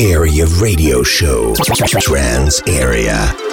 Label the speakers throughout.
Speaker 1: Area Radio Show. Trance Area.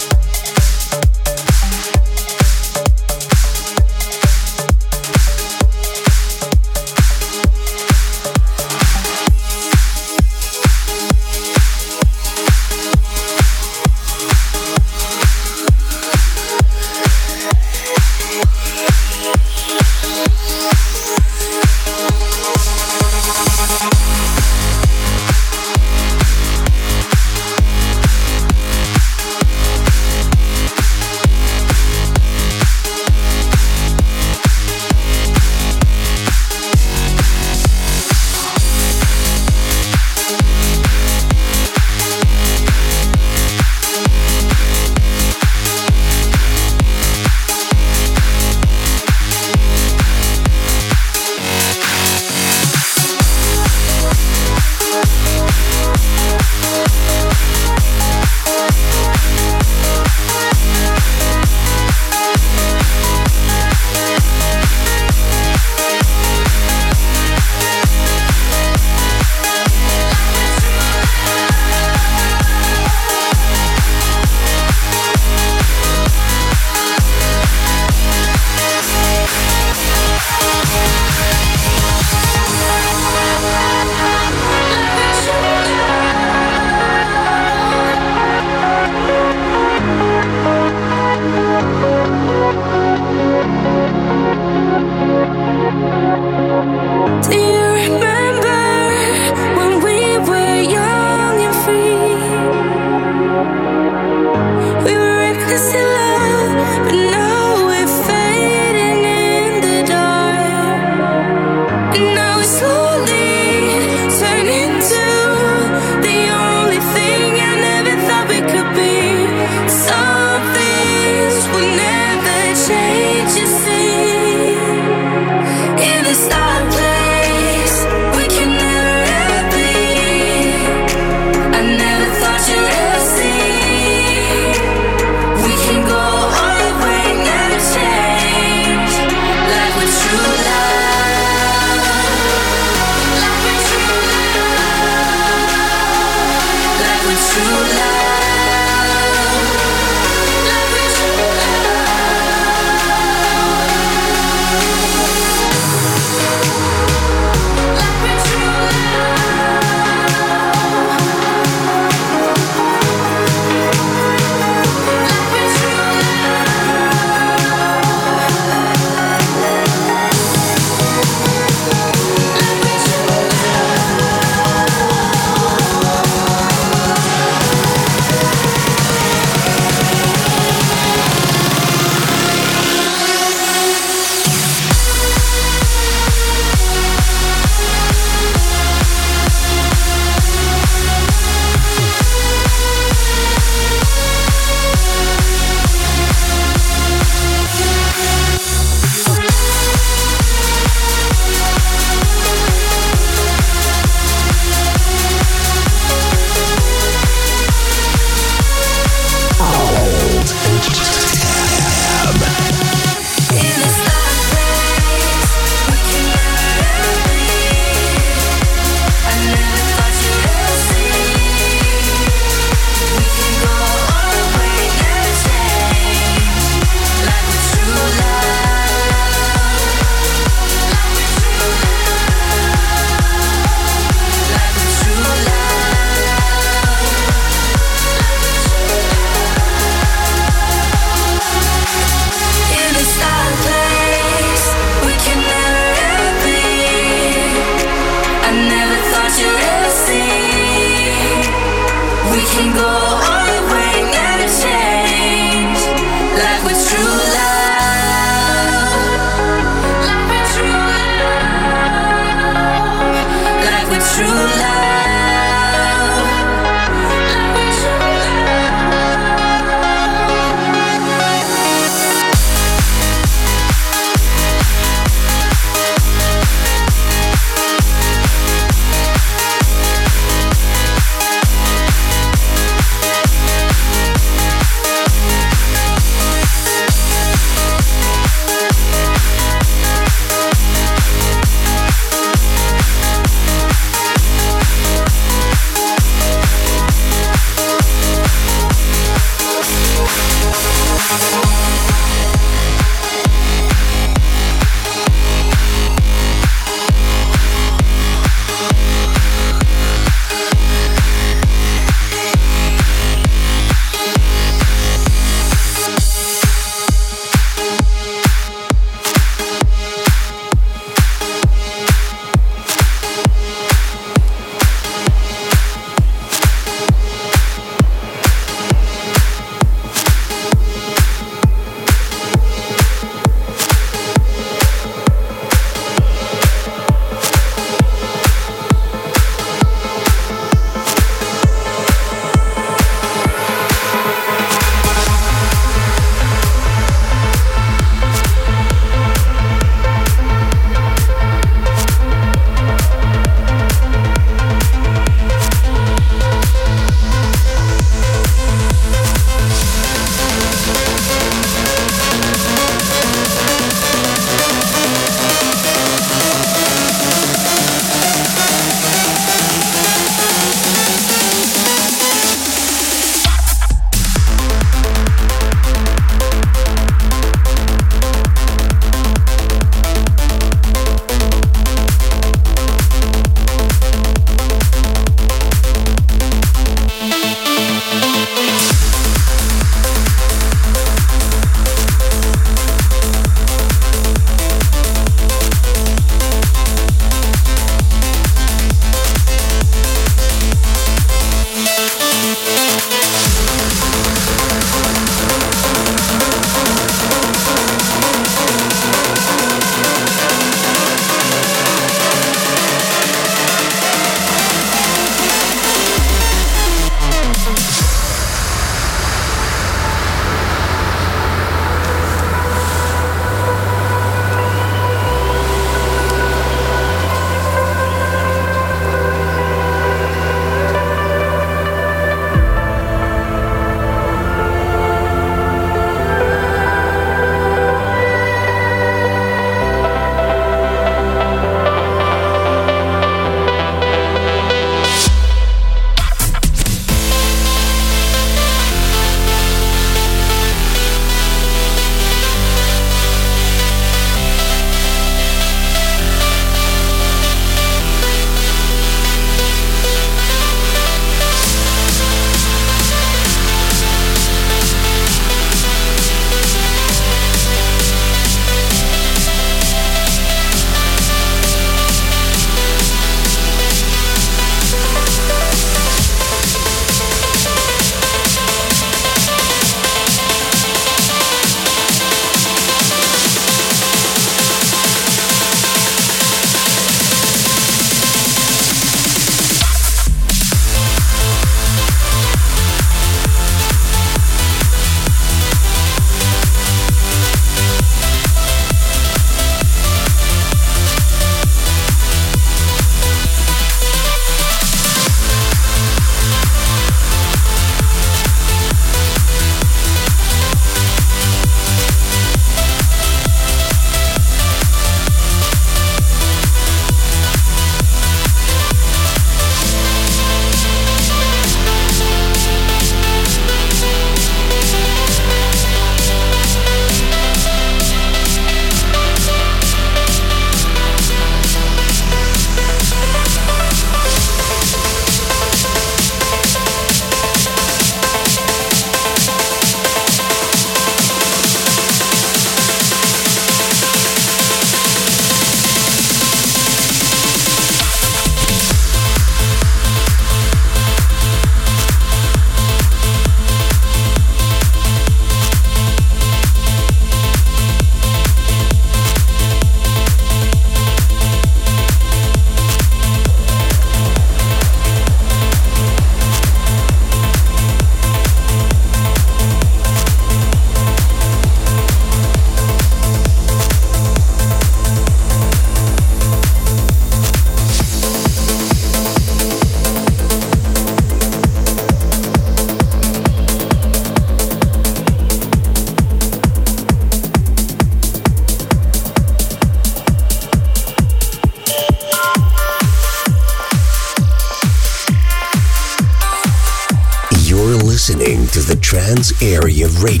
Speaker 1: Area
Speaker 2: Radio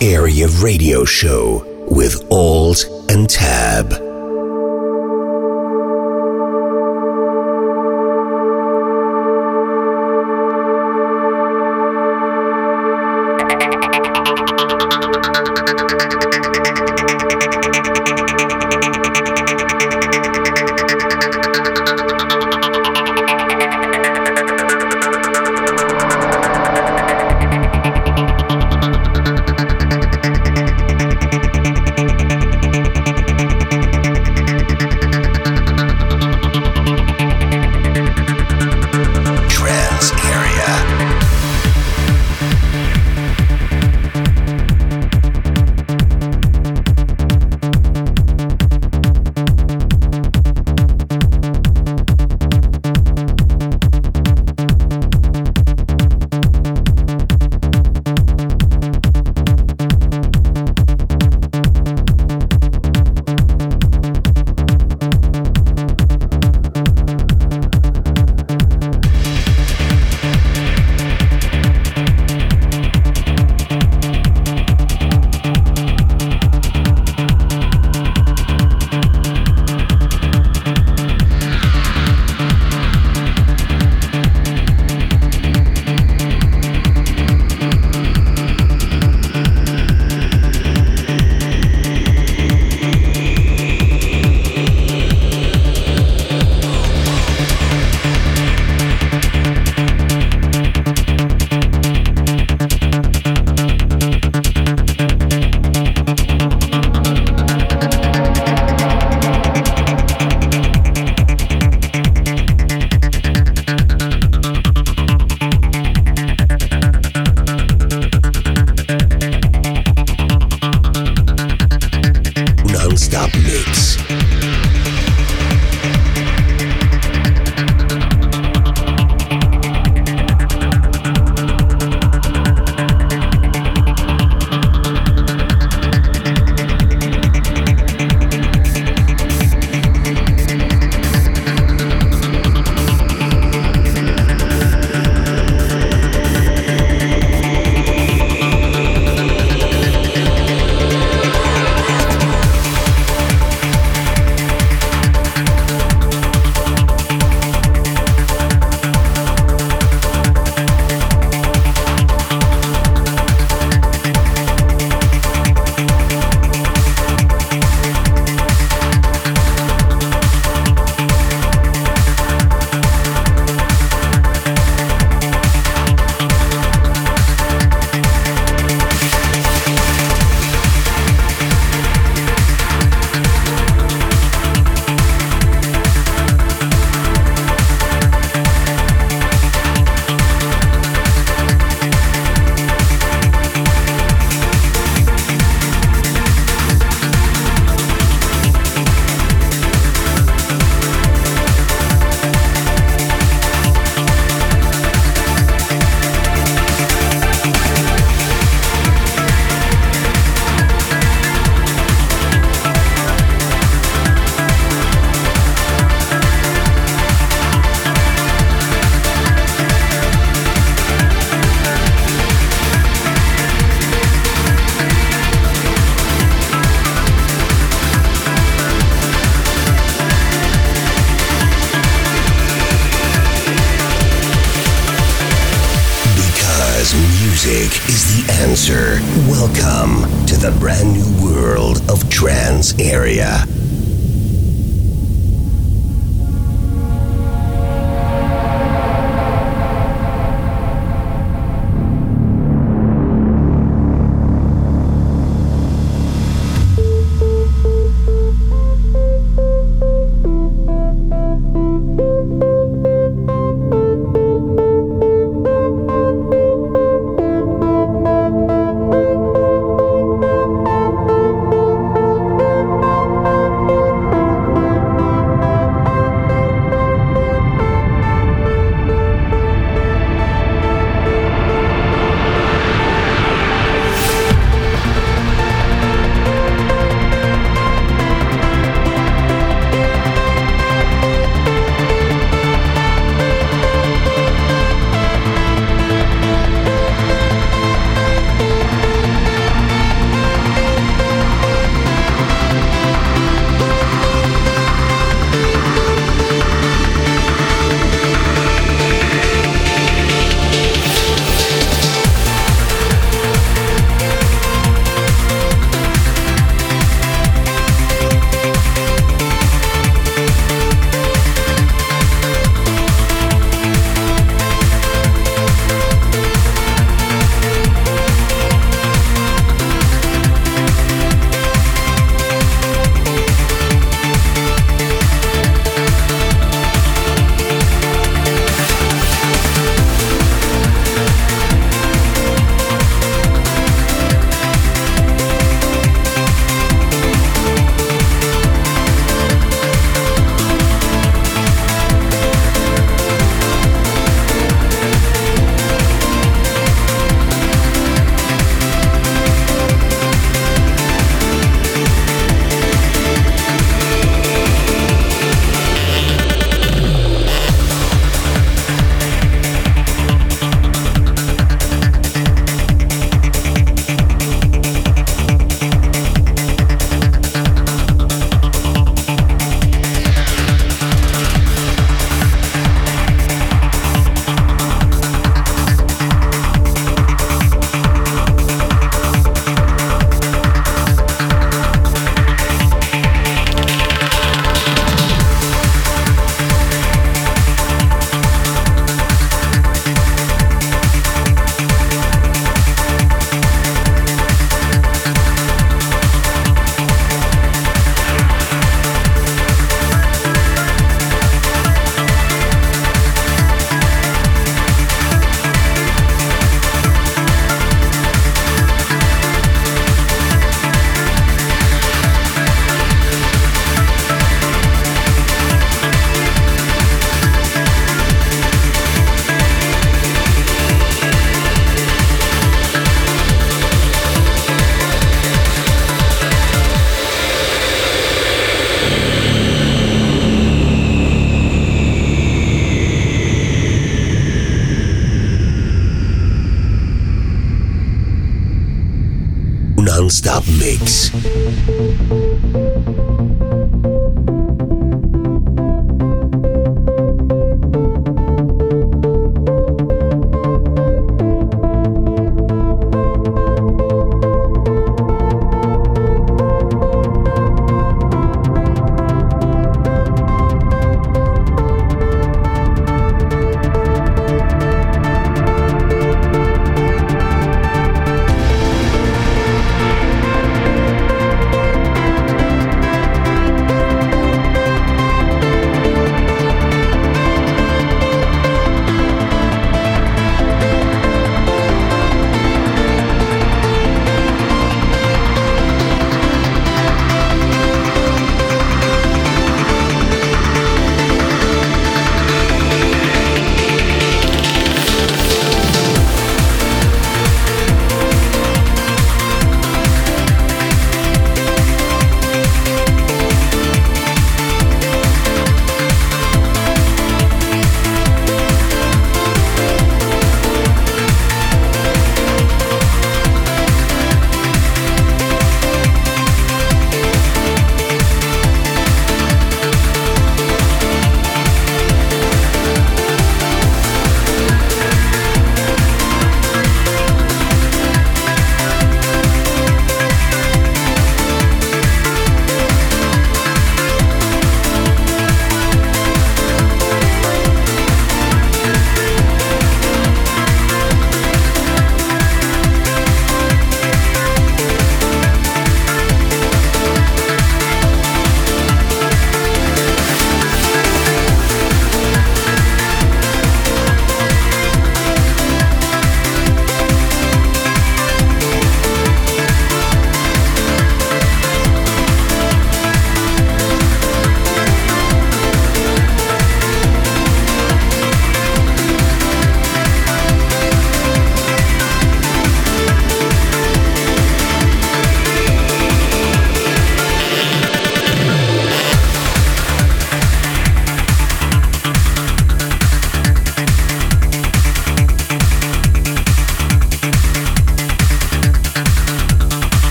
Speaker 1: Area Radio Show with Alt and Tab.